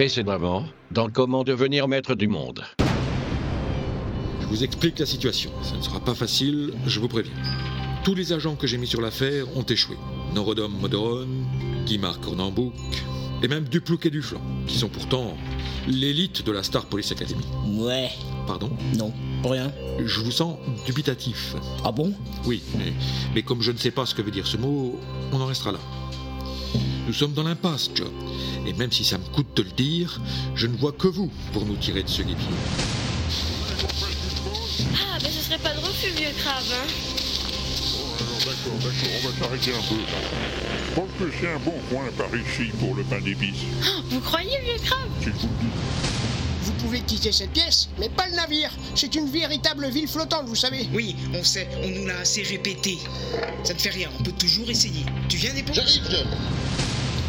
Précédemment, dans Comment devenir maître du monde. Je vous explique la situation. Ça ne sera pas facile, je vous préviens. Tous les agents que j'ai mis sur l'affaire ont échoué. Norodom Modoron, Guimard Cornambouc, et même Duplouc et Duflan, qui sont pourtant l'élite de la Star Police Academy. Ouais. Pardon Non, rien. Je vous sens dubitatif. Ah bon? Oui, mais, mais comme je ne sais pas ce que veut dire ce mot, on en restera là. Nous sommes dans l'impasse, John. Et même si ça me coûte de le dire, je ne vois que vous pour nous tirer de ce guépier. Ah, ben ce serait pas de refus, vieux crabe, hein Alors d'accord, d'accord, on va s'arrêter un peu. Je pense que c'est un bon coin par ici pour le pain d'épices. Vous croyez, vieux crabe Si je vous le dis. Vous pouvez quitter cette pièce, mais pas le navire. C'est une véritable ville flottante, vous savez. Oui, on sait, on nous l'a assez répété. Ça ne fait rien, on peut toujours essayer. Tu viens des J'arrive, John.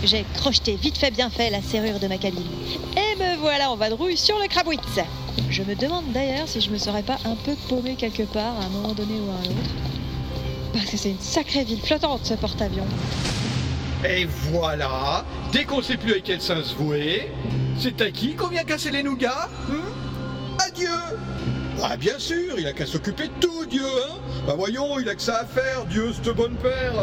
J'ai crocheté vite fait bien fait la serrure de ma cabine. Et me voilà en vadrouille sur le Crabwitz. Je me demande d'ailleurs si je me serais pas un peu paumé quelque part à un moment donné ou à un autre. Parce que c'est une sacrée ville flottante ce porte-avions. Et voilà, dès qu'on sait plus à quel sens se vouer, c'est à qui qu'on vient casser les nougats hein? Adieu Ah bien sûr, il a qu'à s'occuper de tout, Dieu, hein? Bah voyons, il a que ça à faire, Dieu, cette bonne père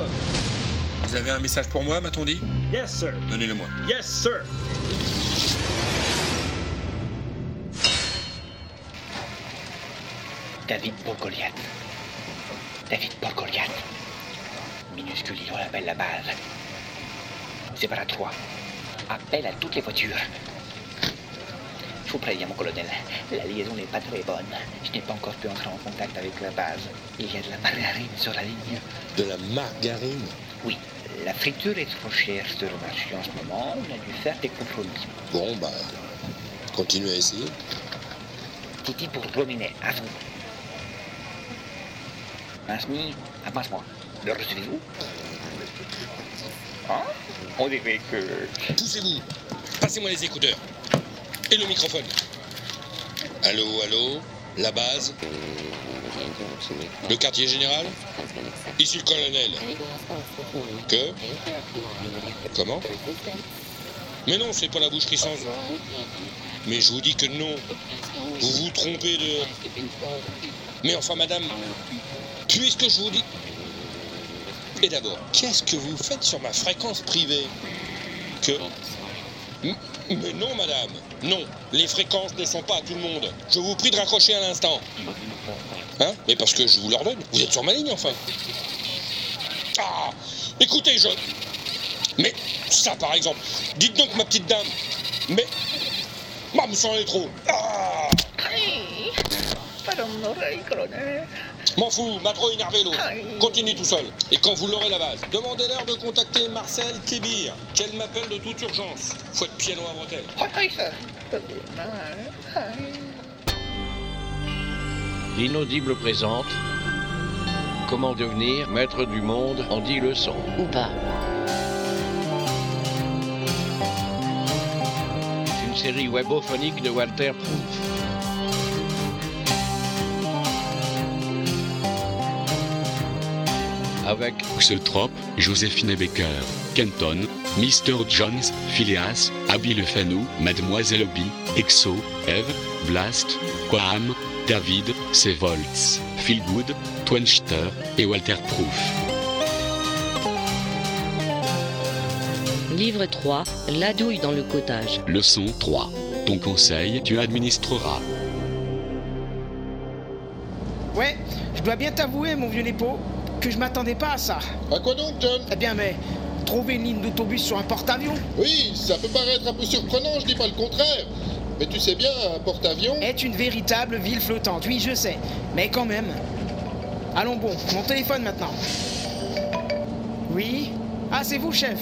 Vous avez un message pour moi, m'a-t-on dit? Yes, sir. Donnez-le-moi. Yes, sir. David pour Goliath. David pour Goliath. Minuscule îlot appelle la base. C'est pas à trois. Appel à toutes les voitures. Je vous préviens, mon colonel, la liaison n'est pas très bonne. Je n'ai pas encore pu entrer en contact avec la base. Il y a de la margarine sur la ligne. De la margarine? Oui, la friture est trop chère sur le marché en ce moment. On a dû faire des compromis. Bon, bah. Continuez à essayer. Titi pour Rominet, à vous. Masmi, avance-moi. Le recevez-vous Hein? On dirait que... Poussez-vous Passez-moi les écouteurs. Et le microphone. Allô, allô? La base. Le quartier général. Ici le colonel. Que? Comment? Mais non, c'est pas la boucherie sans Mais je vous dis que non. Vous vous trompez de... Mais enfin, madame, puisque je vous dis... Et d'abord, qu'est-ce que vous faites sur ma fréquence privée? Que... Mais non, madame. Non, les fréquences ne sont pas à tout le monde. Je vous prie de raccrocher à l'instant. Hein? Mais parce que je vous l'ordonne. Vous êtes sur ma ligne, enfin. Ah Écoutez, je... Mais ça, par exemple. Dites donc, ma petite dame. Mais... Moi, me semble trop. Ah Pardon, colonel. M'en fous, m'a trop énervé l'autre. Continue tout seul. Et quand vous l'aurez la base, demandez-leur de contacter Marcel Kébir, qu'elle m'appelle de toute urgence. Faut être loin à bretelle. Oui, sir. L'inaudible présente Comment devenir maître du monde en 10 leçons. Ou pas. Une série webophonique de Walter Proof. Avec Uxeltrop, Joséphine Baker, Kenton, Mr. Jones, Phileas, Abby Le Fanu, Mademoiselle Obi, Exo, Eve, Blast, Quaham, David, Sevolts, Feelgood, Twenster et Walter Proof. Livre 3, La douille dans le cottage. Leçon 3. Ton conseil, tu administreras. Ouais, je dois bien t'avouer, mon vieux Népo, que je m'attendais pas à ça. À quoi donc, John Eh bien, mais trouver une ligne d'autobus sur un porte-avions Oui, ça peut paraître un peu surprenant, je dis pas le contraire. Mais tu sais bien, un porte-avions... est une véritable ville flottante. Oui, je sais, mais quand même. Allons bon, mon téléphone maintenant. Oui Ah, c'est vous, chef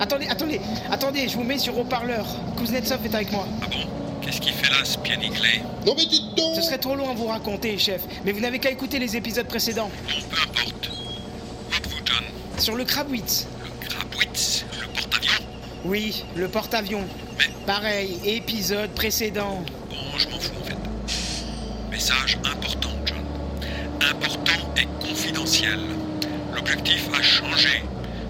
Attendez, attendez, attendez, je vous mets sur haut-parleur. Kuznetsov est avec moi. Ah bon Qu'est-ce qu'il fait là, ce pianiglé Non mais dites donc Ce serait trop long à vous raconter, chef, mais vous n'avez qu'à écouter les épisodes précédents. Bon, peu importe. Où êtes-vous, John Sur le Krabwitz. Le Krabwitz Le porte-avions Oui, le porte-avions. Mais- Pareil, épisode précédent. Bon, je m'en fous, en fait. Message important, John. Important et confidentiel. L'objectif a changé.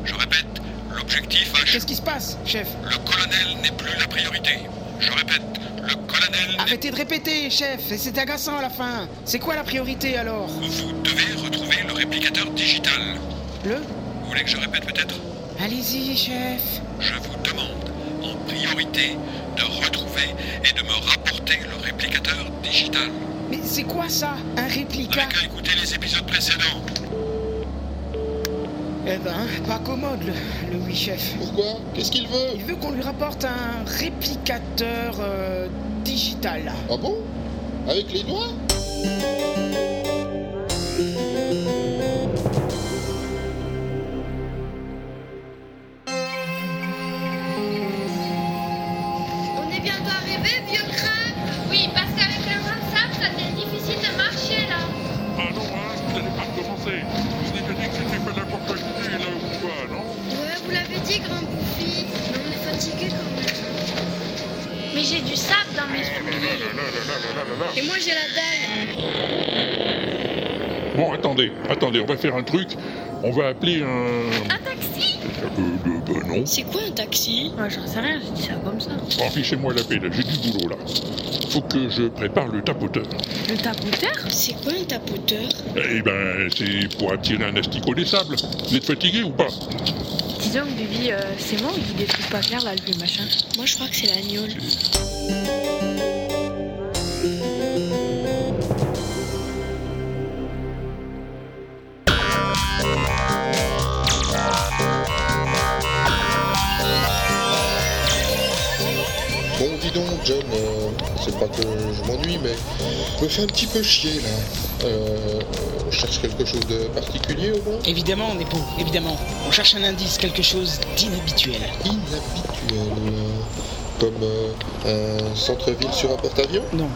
Je répète, L'objectif H. Qu'est-ce qui se passe, chef? Le colonel n'est plus la priorité. Je répète, le colonel Arrêtez de répéter, chef, c'est agaçant à la fin. C'est quoi la priorité alors? Vous devez retrouver le réplicateur digital. Le? Vous voulez que je répète peut-être? Allez-y, chef. Je vous demande en priorité de retrouver et de me rapporter le réplicateur digital. Mais c'est quoi ça? Un réplica N'avez qu'à écouter les épisodes précédents. Eh ben, pas commode le, le oui chef. Pourquoi? Qu'est-ce qu'il veut? Il veut qu'on lui rapporte un réplicateur euh, digital. Ah bon? Avec les doigts? Va faire un truc. On va appeler un... Un taxi? Euh, euh, bah non. C'est quoi un taxi? Ouais, j'en sais rien, je dis ça comme ça. Bon, fichez-moi la paix, là, j'ai du boulot, là. Faut que je prépare le tapoteur. Le tapoteur? C'est quoi un tapoteur? Eh ben, c'est pour attirer un asticot des sables. Vous êtes fatigué ou pas? Disons que Bibi, euh, c'est moi ou il dit des trucs pas clairs là, le machin Moi, je crois que c'est l'agneau. John, euh, c'est pas que je m'ennuie, mais me fais un petit peu chier là. Euh, on cherche quelque chose de particulier au moins Évidemment, on est beau, évidemment. On cherche un indice, quelque chose d'inhabituel. Inhabituel. euh, Comme euh, un centre-ville sur un porte-avions? Non,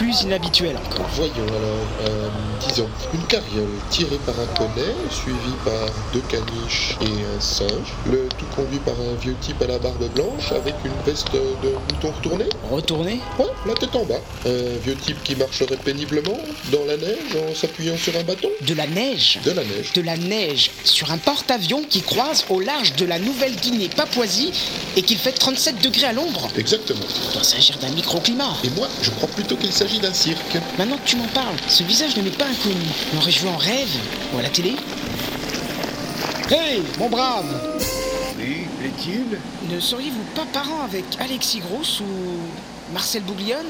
plus inhabituel encore. Voyons alors, euh, disons, une carriole tirée par un poney, suivie par deux caniches et un singe, le tout conduit par un vieux type à la barbe blanche avec une veste de bouton retourné Retourné Ouais, la tête en bas. Un vieux type qui marcherait péniblement dans la neige en s'appuyant sur un bâton De la neige De la neige. De la neige sur un porte-avions qui croise au large de la Nouvelle-Guinée Papouasie et qu'il fait 37 degrés à l'ombre. Exactement. Il doit s'agir d'un microclimat. Et moi, je crois plutôt qu'il s'agit d'un cirque. Maintenant que tu m'en parles, ce visage ne m'est pas inconnu. L'aurais-je vu en rêve ou à la télé? Hey, mon brave Oui, plaît-il Ne seriez-vous pas parent avec Alexis Gross ou Marcel Bouglione?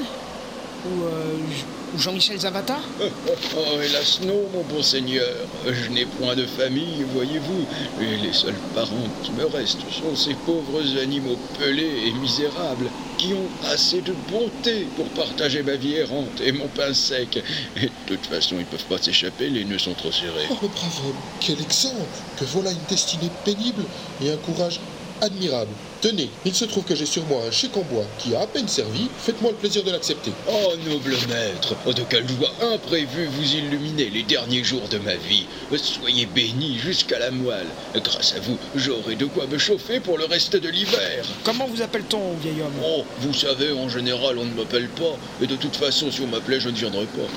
Ou, euh, ou Jean-Michel Zavata? Oh, hélas non, mon bon seigneur. Je n'ai point de famille, voyez-vous. Et les seuls parents qui me restent sont ces pauvres animaux pelés et misérables qui ont assez de bonté pour partager ma vie errante et mon pain sec. Et de toute façon, ils peuvent pas s'échapper, les nœuds sont trop serrés. Oh, le brave homme, quel exemple Que voilà une destinée pénible et un courage admirable. Tenez, il se trouve que j'ai sur moi un chèque en bois qui a à peine servi. Faites-moi le plaisir de l'accepter. Oh, noble maître, oh, de quelle joie imprévue vous illuminez les derniers jours de ma vie. Soyez bénis jusqu'à la moelle. Grâce à vous, j'aurai de quoi me chauffer pour le reste de l'hiver. Comment vous appelle-t-on, vieil homme? Oh, vous savez, en général, on ne m'appelle pas. Et de toute façon, si on m'appelait, je ne viendrais pas.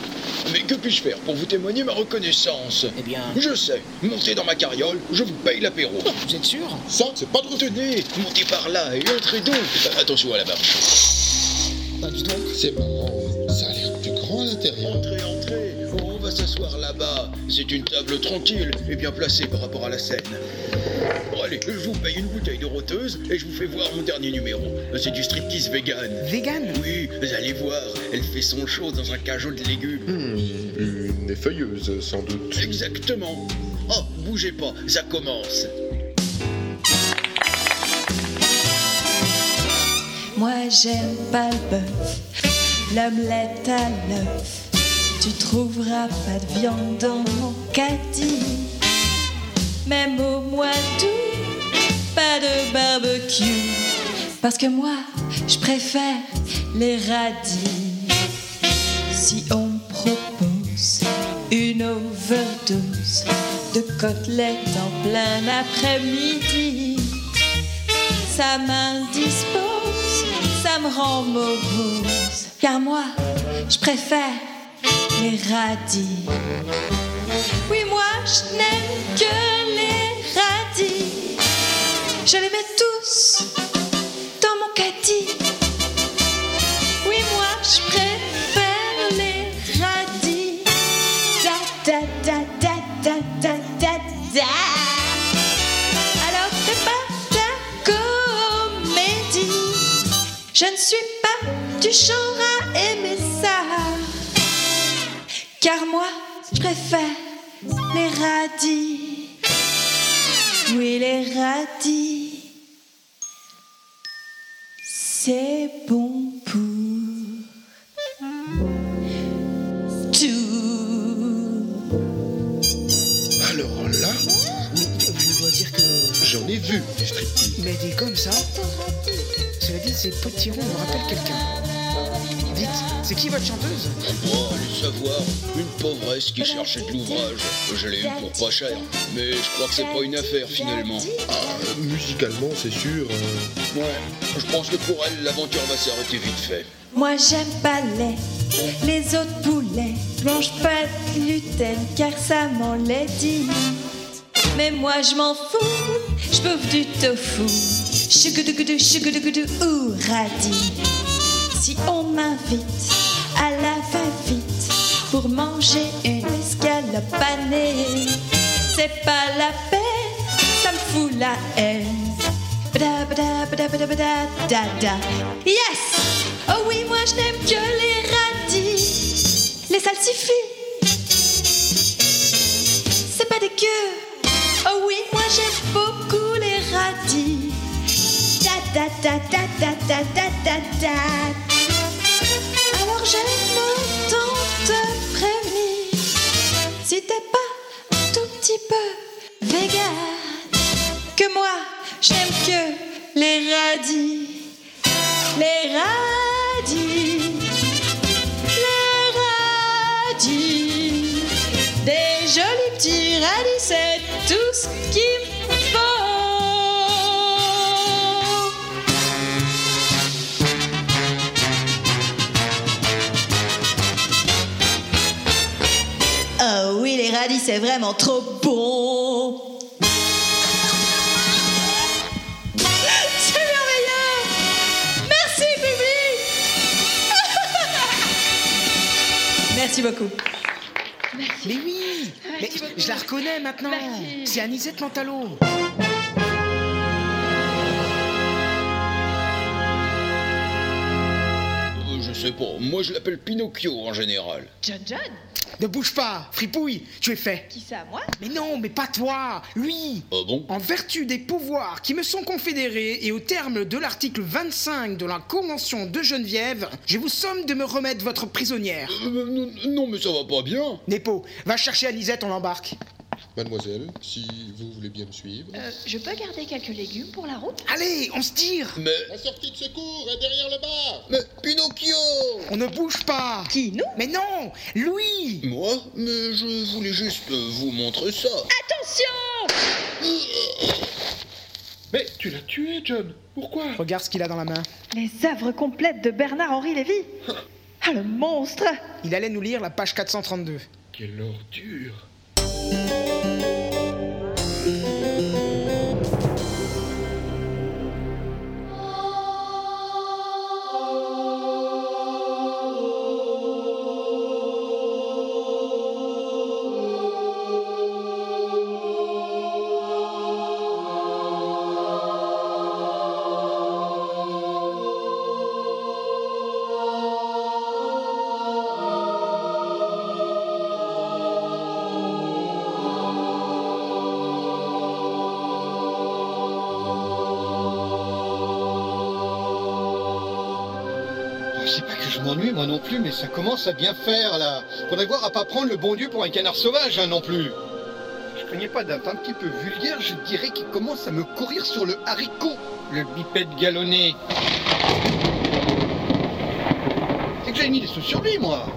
Mais que puis-je faire pour vous témoigner ma reconnaissance? Eh bien... Je sais. Montez dans ma carriole, je vous paye l'apéro. Vous êtes sûr? Ça, c'est pas de Tenez, montez par là et entrez donc. Attention à la marche. Dis donc. C'est marrant, ça a l'air plus grand à l'intérieur. Entrez, entrez. On va s'asseoir là-bas. C'est une table tranquille et bien placée par rapport à la scène. Bon, allez, je vous paye une bouteille de roteuse et je vous fais voir mon dernier numéro. C'est du striptease vegan. Vegan? Oui, vous allez voir. Elle fait son show dans un cajot de légumes. Hmm, une effeuilleuse, sans doute. Exactement. Oh, bougez pas, ça commence. Moi j'aime pas le bœuf, l'omelette à l'œuf. Tu trouveras pas de viande dans mon caddie. Même au mois d'août, pas de barbecue. Parce que moi, je préfère les radis. Si on me propose une overdose de côtelettes en plein après-midi, ça m'indispose, me rend morose. Car moi, je préfère les radis. Oui, moi, je n'aime que les radis. Je les mets tous radis. Oui, les radis. C'est bon pour tout. Alors là, Je dois dire que. j'en ai vu des striptease. Mais dit comme ça. Cela dit, ces petits ronds me rappellent quelqu'un. Dites, c'est qui votre chanteuse? Oh, allez savoir, une pauvresse qui cherchait de l'ouvrage. Je l'ai eu pour pas cher, mais je crois que c'est pas une affaire finalement. Ah, musicalement, c'est sûr. euh, Ouais, je pense que pour elle, l'aventure va s'arrêter vite fait. Moi j'aime pas les, les autres poulets. Mange pas de gluten car ça m'enlaidit. Mais moi je m'en fous, je bouffe du tofu. Chugoudougou, chugoudougou ou radis. Si on m'invite à la va-vite pour manger une escalope panée, c'est pas la peine, ça me fout la haine. Yes! Oh oui, moi je n'aime que les radis. Les salsifis. C'est pas dégueu. Oh oui, moi j'aime beaucoup les radis. Da, da, da, da, da, da, da, da, da. J'aime que les radis. Les radis, les radis, des jolis petits radis, c'est tout ce faut. Oh oui, les radis, c'est vraiment trop Merci beaucoup. Mais oui. Mais je la reconnais maintenant. C'est Anisette Mantalo Euh, je sais pas, moi je l'appelle Pinocchio en général. John John? Ne bouge pas Fripouille Tu es fait Qui ça, moi? Mais non, mais pas toi Lui Ah bon? En vertu des pouvoirs qui me sont confédérés et au terme de l'article 25 de la Convention de Geneviève, je vous somme de me remettre votre prisonnière. Euh, non, non, mais ça va pas bien. Nepo, va chercher Anisette, on l'embarque. Mademoiselle, si vous voulez bien me suivre. Euh, je peux garder quelques légumes pour la route? Allez, on se tire Mais. La sortie de secours est derrière le bar Mais Pinocchio On ne bouge pas Qui, nous? Mais non Lui Moi? Mais je voulais juste vous montrer ça. Attention Mais tu l'as tué, John. Pourquoi? Regarde ce qu'il a dans la main. Les œuvres complètes de Bernard-Henri Lévy Ah, le monstre Il allait nous lire la page 432. Quelle ordure. C'est pas que je m'ennuie moi non plus, mais ça commence à bien faire là. Faudrait voir à pas prendre le bon Dieu pour un canard sauvage hein, non plus. Je connais pas date un petit peu vulgaire, je dirais qu'il commence à me courir sur le haricot, le bipède galonné. C'est que j'ai mis des sous sur lui moi.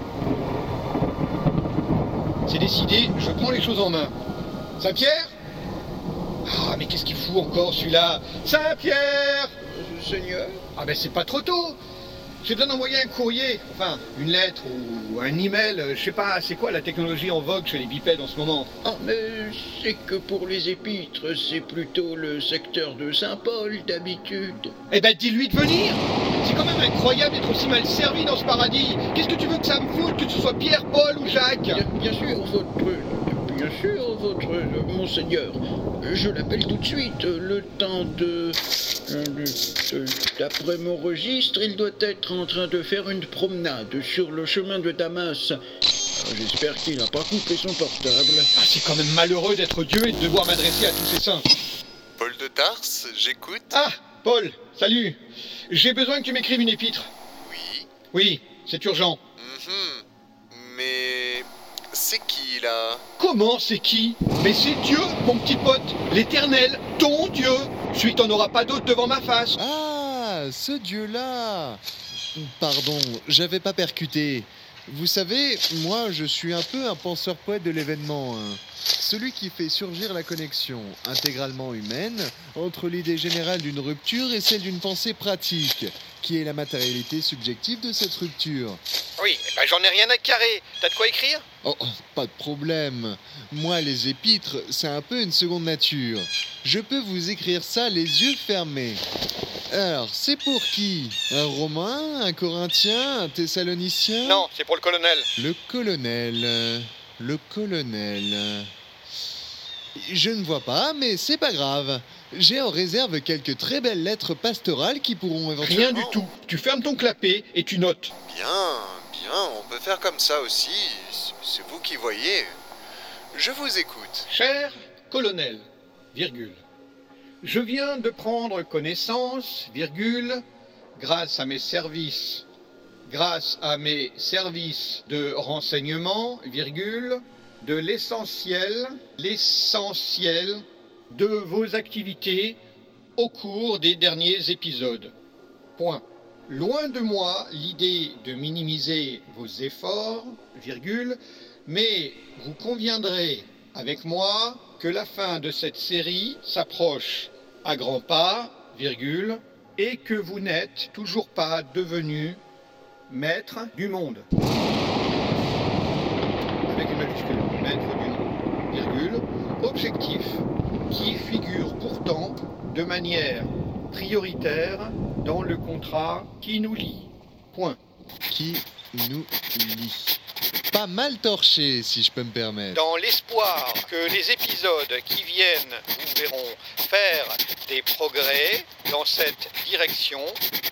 C'est décidé, je prends les choses en main. Saint-Pierre? Ah mais qu'est-ce qu'il fout encore celui-là? Saint-Pierre Seigneur? Ah ben c'est pas trop tôt J'ai besoin d'envoyer un courrier, enfin, une lettre ou un email, euh, je sais pas, c'est quoi la technologie en vogue chez les bipèdes en ce moment? Ah, mais c'est que pour les épîtres, c'est plutôt le secteur de Saint-Paul d'habitude. Eh ben, dis-lui de venir C'est quand même incroyable d'être aussi mal servi dans ce paradis Qu'est-ce que tu veux que ça me foute, que ce soit Pierre, Paul ou Jacques? Bien, bien sûr, votre. Bien sûr, votre. euh, Monseigneur. Je l'appelle tout de suite. euh, Le temps de. Euh, de- de- D'après mon registre, il doit être en train de faire une promenade sur le chemin de Damas. Alors, J'espère qu'il n'a pas coupé son portable. Ah, c'est quand même malheureux d'être Dieu et de devoir m'adresser à tous ces saints. Paul de Tarse, j'écoute. Ah, Paul, salut J'ai besoin que tu m'écrives une épître. Oui. Oui, c'est urgent. Mhm. Mais c'est qui là? Comment c'est qui? Mais c'est Dieu, mon petit pote, l'éternel, ton Dieu, celui que t'en auras pas d'autre devant ma face. Ah, ce dieu-là Pardon, j'avais pas percuté. Vous savez, moi je suis un peu un penseur poète de l'événement. hein. Celui qui fait surgir la connexion intégralement humaine entre l'idée générale d'une rupture et celle d'une pensée pratique, qui est la matérialité subjective de cette rupture. Oui, bah j'en ai rien à carrer. T'as de quoi écrire? Oh, oh, pas de problème. Moi, les épîtres, c'est un peu une seconde nature. Je peux vous écrire ça les yeux fermés. Alors, c'est pour qui? Un Romain Un Corinthien Un Thessalonicien? Non, c'est pour le colonel. Le colonel. Le colonel. Je ne vois pas, mais c'est pas grave. J'ai en réserve quelques très belles lettres pastorales qui pourront éventuellement... Rien du tout. Tu fermes ton clapet et tu notes. Bien, bien, on peut faire comme ça aussi. C'est- C'est vous qui voyez. Je vous écoute. Cher colonel, virgule. Je viens de prendre connaissance, virgule, grâce à mes services, grâce à mes services de renseignement, virgule, de l'essentiel, l'essentiel de vos activités au cours des derniers épisodes. Point. Loin de moi l'idée de minimiser vos efforts, virgule, mais vous conviendrez avec moi que la fin de cette série s'approche à grands pas, virgule, et que vous n'êtes toujours pas devenu maître du monde. Avec une majuscule, maître du monde, virgule, objectif qui figure pourtant de manière prioritaire dans le contrat qui nous lie. Point. Qui nous lit. Pas mal torché, si je peux me permettre. Dans l'espoir que les épisodes qui viennent vous verront faire des progrès dans cette direction,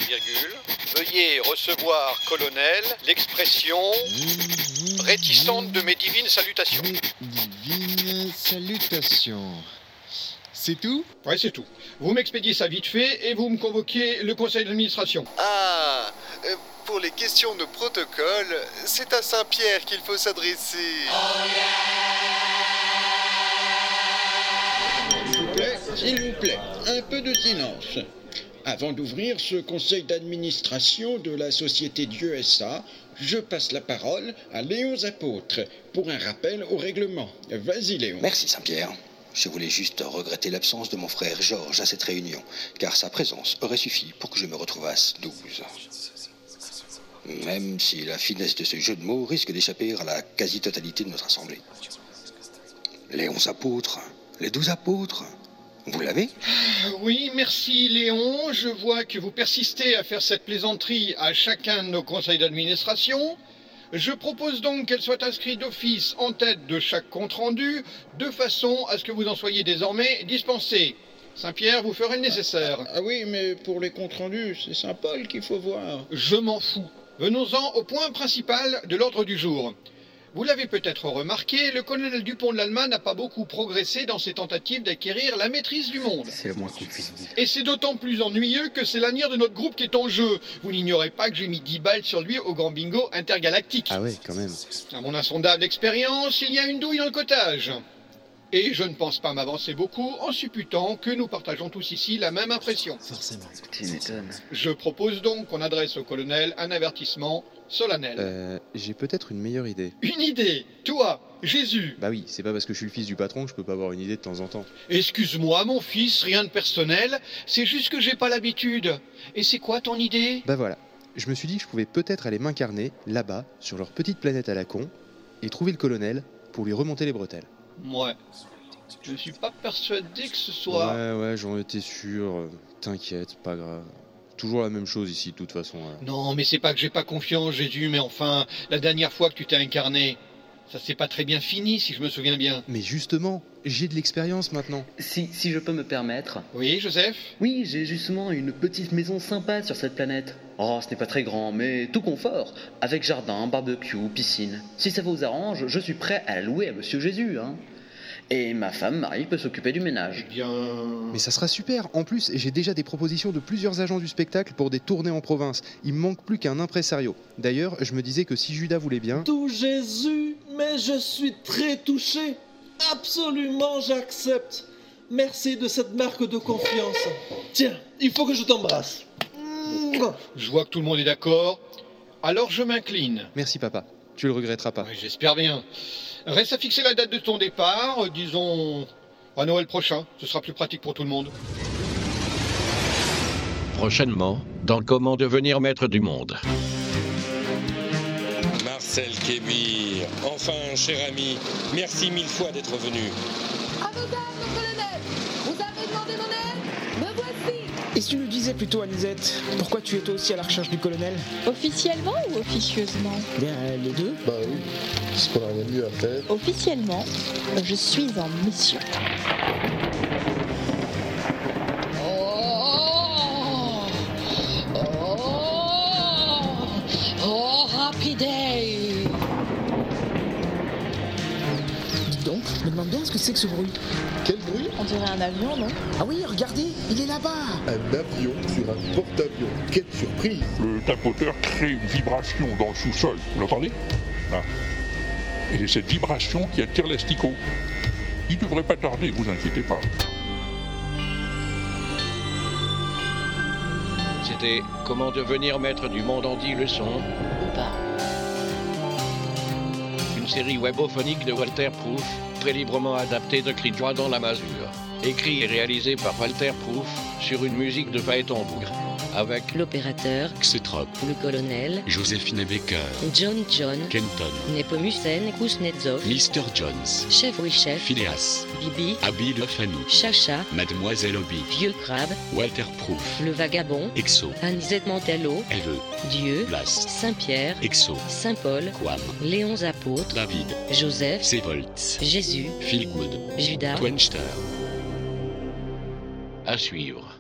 virgule, veuillez recevoir, colonel, l'expression réticente de mes divines salutations. Divine salutation. C'est tout Ouais, c'est tout. Vous m'expédiez ça vite fait et vous me convoquez le conseil d'administration. Ah, euh, pour les questions de protocole, c'est à Saint-Pierre qu'il faut s'adresser. S'il vous plaît, s'il vous plaît, un peu de silence. Avant d'ouvrir ce conseil d'administration de la société Dieu SA, je passe la parole à Léon Apôtre pour un rappel au règlement. Vas-y Léon. Merci Saint-Pierre. Je voulais juste regretter l'absence de mon frère Georges à cette réunion, car sa présence aurait suffi pour que je me retrouvasse douze. Même si la finesse de ce jeu de mots risque d'échapper à la quasi-totalité de notre assemblée. Les onze apôtres, les douze apôtres, vous l'avez? Oui, merci Léon. Je vois que vous persistez à faire cette plaisanterie à chacun de nos conseils d'administration. Je propose donc qu'elle soit inscrite d'office en tête de chaque compte-rendu, de façon à ce que vous en soyez désormais dispensé. Saint-Pierre, vous ferez le nécessaire. Ah oui, mais pour les comptes rendus, c'est Saint-Paul qu'il faut voir. Je m'en fous. Venons-en au point principal de l'ordre du jour. Vous l'avez peut-être remarqué, le colonel Dupont de l'Allemagne n'a pas beaucoup progressé dans ses tentatives d'acquérir la maîtrise du monde. C'est le moins qu'on puisse dire. Et c'est d'autant plus ennuyeux que c'est l'avenir de notre groupe qui est en jeu. Vous n'ignorez pas que j'ai mis 10 balles sur lui au grand bingo intergalactique. Ah ouais, quand même. À mon insondable expérience, il y a une douille dans le cottage. Et je ne pense pas m'avancer beaucoup en supputant que nous partageons tous ici la même impression. Forcément. Je propose donc qu'on adresse au colonel un avertissement solennel. Euh, j'ai peut-être une meilleure idée. Une idée Toi, Jésus Bah oui, c'est pas parce que je suis le fils du patron que je peux pas avoir une idée de temps en temps. Excuse-moi, mon fils, rien de personnel, c'est juste que j'ai pas l'habitude. Et c'est quoi ton idée? Bah voilà. je me suis dit que je pouvais peut-être aller m'incarner là-bas, sur leur petite planète à la con, et trouver le colonel pour lui remonter les bretelles. Ouais. Je suis pas persuadé que ce soit. Ouais, ouais, j'en étais sûr. euh, T'inquiète, pas grave. Toujours la même chose ici, de toute façon. hein. Non, mais c'est pas que j'ai pas confiance, Jésus, mais enfin, la dernière fois que tu t'es incarné, ça s'est pas très bien fini, si je me souviens bien. Mais justement, j'ai de l'expérience maintenant. Si, si je peux me permettre. Oui, Joseph? Oui, j'ai justement une petite maison sympa sur cette planète. Oh, ce n'est pas très grand, mais tout confort. Avec jardin, barbecue, piscine. Si ça vous arrange, je suis prêt à la louer à Monsieur Jésus, hein. Et ma femme, Marie, peut s'occuper du ménage. Bien. Mais ça sera super. En plus, j'ai déjà des propositions de plusieurs agents du spectacle pour des tournées en province. Il me manque plus qu'un impresario. D'ailleurs, je me disais que si Judas voulait bien. Tout Jésus, mais je suis très touché. Absolument, j'accepte. Merci de cette marque de confiance. Tiens, il faut que je t'embrasse. Je vois que tout le monde est d'accord. Alors je m'incline. Merci papa. Tu le regretteras pas. Oui, J'espère bien. Reste à fixer la date de ton départ, euh, disons à Noël prochain. Ce sera plus pratique pour tout le monde. Prochainement, dans Comment devenir maître du monde. Marcel Kébir, enfin, cher ami, merci mille fois d'être venu. Si tu nous disais plutôt, Anisette, pourquoi tu es toi aussi à la recherche du colonel Officiellement ou officieusement Bien, les deux. Bah oui, parce qu'on a rien de mieux à faire. Officiellement, je suis en mission. Oh Oh Oh Rapidae demande bien ce que c'est que ce bruit. Quel bruit On dirait un avion, non? Ah oui, regardez, il est là-bas Un avion sur un porte-avions. Quelle surprise Le tapoteur crée une vibration dans le sous-sol. Vous l'entendez? Là. Et c'est cette vibration qui attire l'asticot. Il devrait pas tarder, vous inquiétez pas. C'était Comment devenir maître du monde en 10 leçons? Une série webophonique de Walter Proof, très librement adaptée de Cri dans la masure. Écrit et réalisé par Walter Proof sur une musique de Phaéton Bougre. Avec L'opérateur, Xetrop, le colonel, Joséphine Baker, John John, Kenton, Nepomucen Kuznetsov, Mr. Jones, Chef oui chef, Phileas, Bibi, Abby Fanou, Chacha, Mademoiselle Obi, Vieux Crabe, Walter Proof, le vagabond, Exo, Anisette Mantello, Eve, Dieu, Blast, Saint-Pierre, Exo, Saint-Paul, Quam, Léon Apôtres, David, Joseph, Sevoltz, Jésus, Philgood, Judas, Twenster. à suivre.